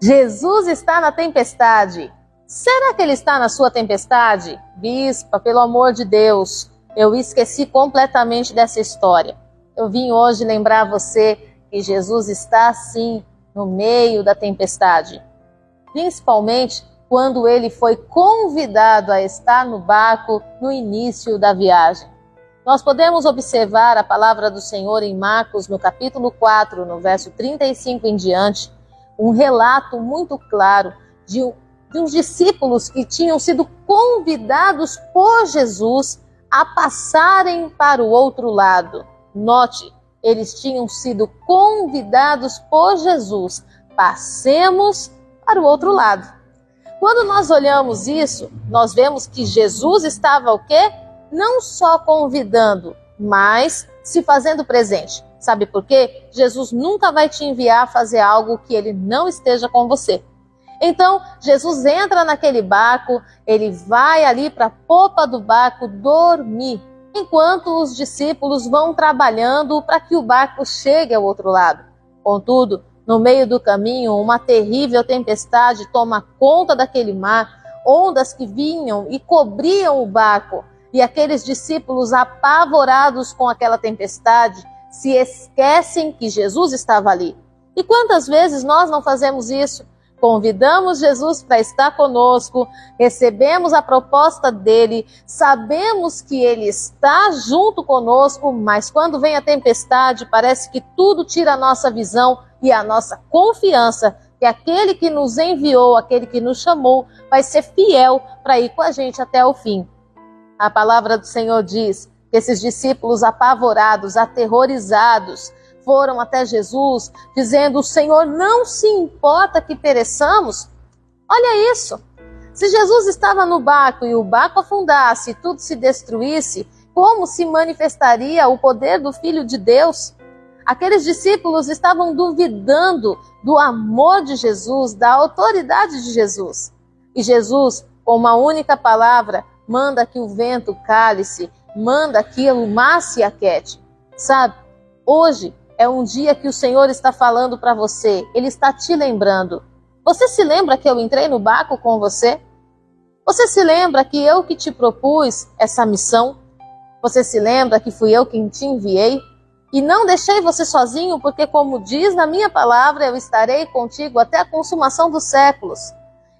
Jesus está na tempestade. Será que ele está na sua tempestade? Bispa, pelo amor de Deus, eu esqueci completamente dessa história. Eu vim hoje lembrar você que Jesus está sim no meio da tempestade. Principalmente quando ele foi convidado a estar no barco no início da viagem. Nós podemos observar a palavra do Senhor em Marcos, no capítulo 4, no verso 35 em diante, um relato muito claro de, de uns discípulos que tinham sido convidados por Jesus a passarem para o outro lado. Note, eles tinham sido convidados por Jesus. Passemos para o outro lado. Quando nós olhamos isso, nós vemos que Jesus estava o quê? Não só convidando, mas se fazendo presente. Sabe por quê? Jesus nunca vai te enviar a fazer algo que ele não esteja com você. Então, Jesus entra naquele barco, ele vai ali para a popa do barco dormir, enquanto os discípulos vão trabalhando para que o barco chegue ao outro lado. Contudo, no meio do caminho, uma terrível tempestade toma conta daquele mar, ondas que vinham e cobriam o barco. E aqueles discípulos, apavorados com aquela tempestade, se esquecem que Jesus estava ali. E quantas vezes nós não fazemos isso? Convidamos Jesus para estar conosco, recebemos a proposta dele, sabemos que ele está junto conosco, mas quando vem a tempestade, parece que tudo tira a nossa visão e a nossa confiança que aquele que nos enviou, aquele que nos chamou, vai ser fiel para ir com a gente até o fim. A palavra do Senhor diz esses discípulos apavorados, aterrorizados, foram até Jesus, dizendo: O Senhor não se importa que pereçamos? Olha isso! Se Jesus estava no barco e o barco afundasse e tudo se destruísse, como se manifestaria o poder do Filho de Deus? Aqueles discípulos estavam duvidando do amor de Jesus, da autoridade de Jesus. E Jesus, com uma única palavra, manda que o vento cale-se, manda que o mar se aquete. Sabe, hoje é um dia que o Senhor está falando para você, Ele está te lembrando. Você se lembra que eu entrei no barco com você? Você se lembra que eu que te propus essa missão? Você se lembra que fui eu quem te enviei? E não deixei você sozinho, porque, como diz na minha palavra, eu estarei contigo até a consumação dos séculos.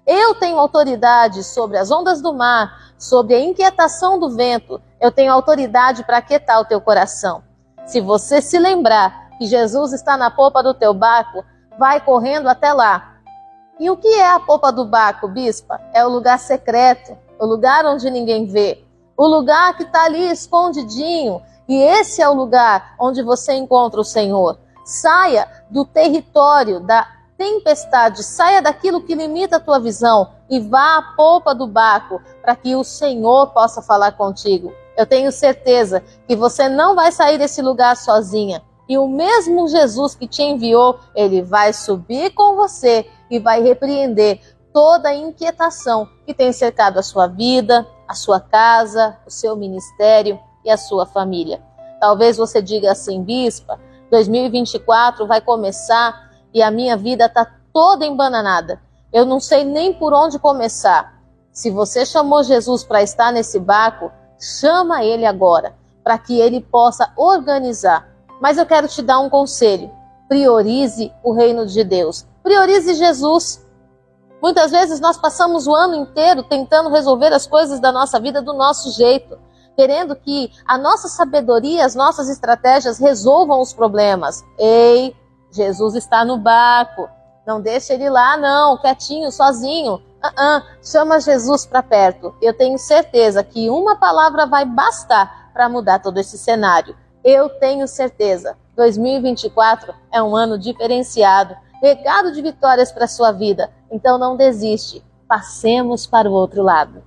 Eu tenho autoridade sobre as ondas do mar, sobre a inquietação do vento. Eu tenho autoridade para aquietar o teu coração. Se você se lembrar que Jesus está na popa do teu barco, vai correndo até lá. E o que é a popa do barco, bispa? É o lugar secreto, o lugar onde ninguém vê, o lugar que está ali escondidinho. E esse é o lugar onde você encontra o Senhor. Saia do território da tempestade, saia daquilo que limita a tua visão e vá à popa do barco para que o Senhor possa falar contigo. Eu tenho certeza que você não vai sair desse lugar sozinha. E o mesmo Jesus que te enviou, ele vai subir com você e vai repreender toda a inquietação que tem cercado a sua vida, a sua casa, o seu ministério e a sua família. Talvez você diga assim, bispa, 2024 vai começar e a minha vida está toda embananada. Eu não sei nem por onde começar. Se você chamou Jesus para estar nesse barco, chama ele agora, para que ele possa organizar mas eu quero te dar um conselho: priorize o reino de Deus, priorize Jesus. Muitas vezes nós passamos o ano inteiro tentando resolver as coisas da nossa vida do nosso jeito, querendo que a nossa sabedoria, as nossas estratégias resolvam os problemas. Ei, Jesus está no barco. Não deixa ele lá, não, quietinho, sozinho. Uh -uh, chama Jesus para perto. Eu tenho certeza que uma palavra vai bastar para mudar todo esse cenário. Eu tenho certeza, 2024 é um ano diferenciado, regado de vitórias para sua vida. Então não desiste, passemos para o outro lado.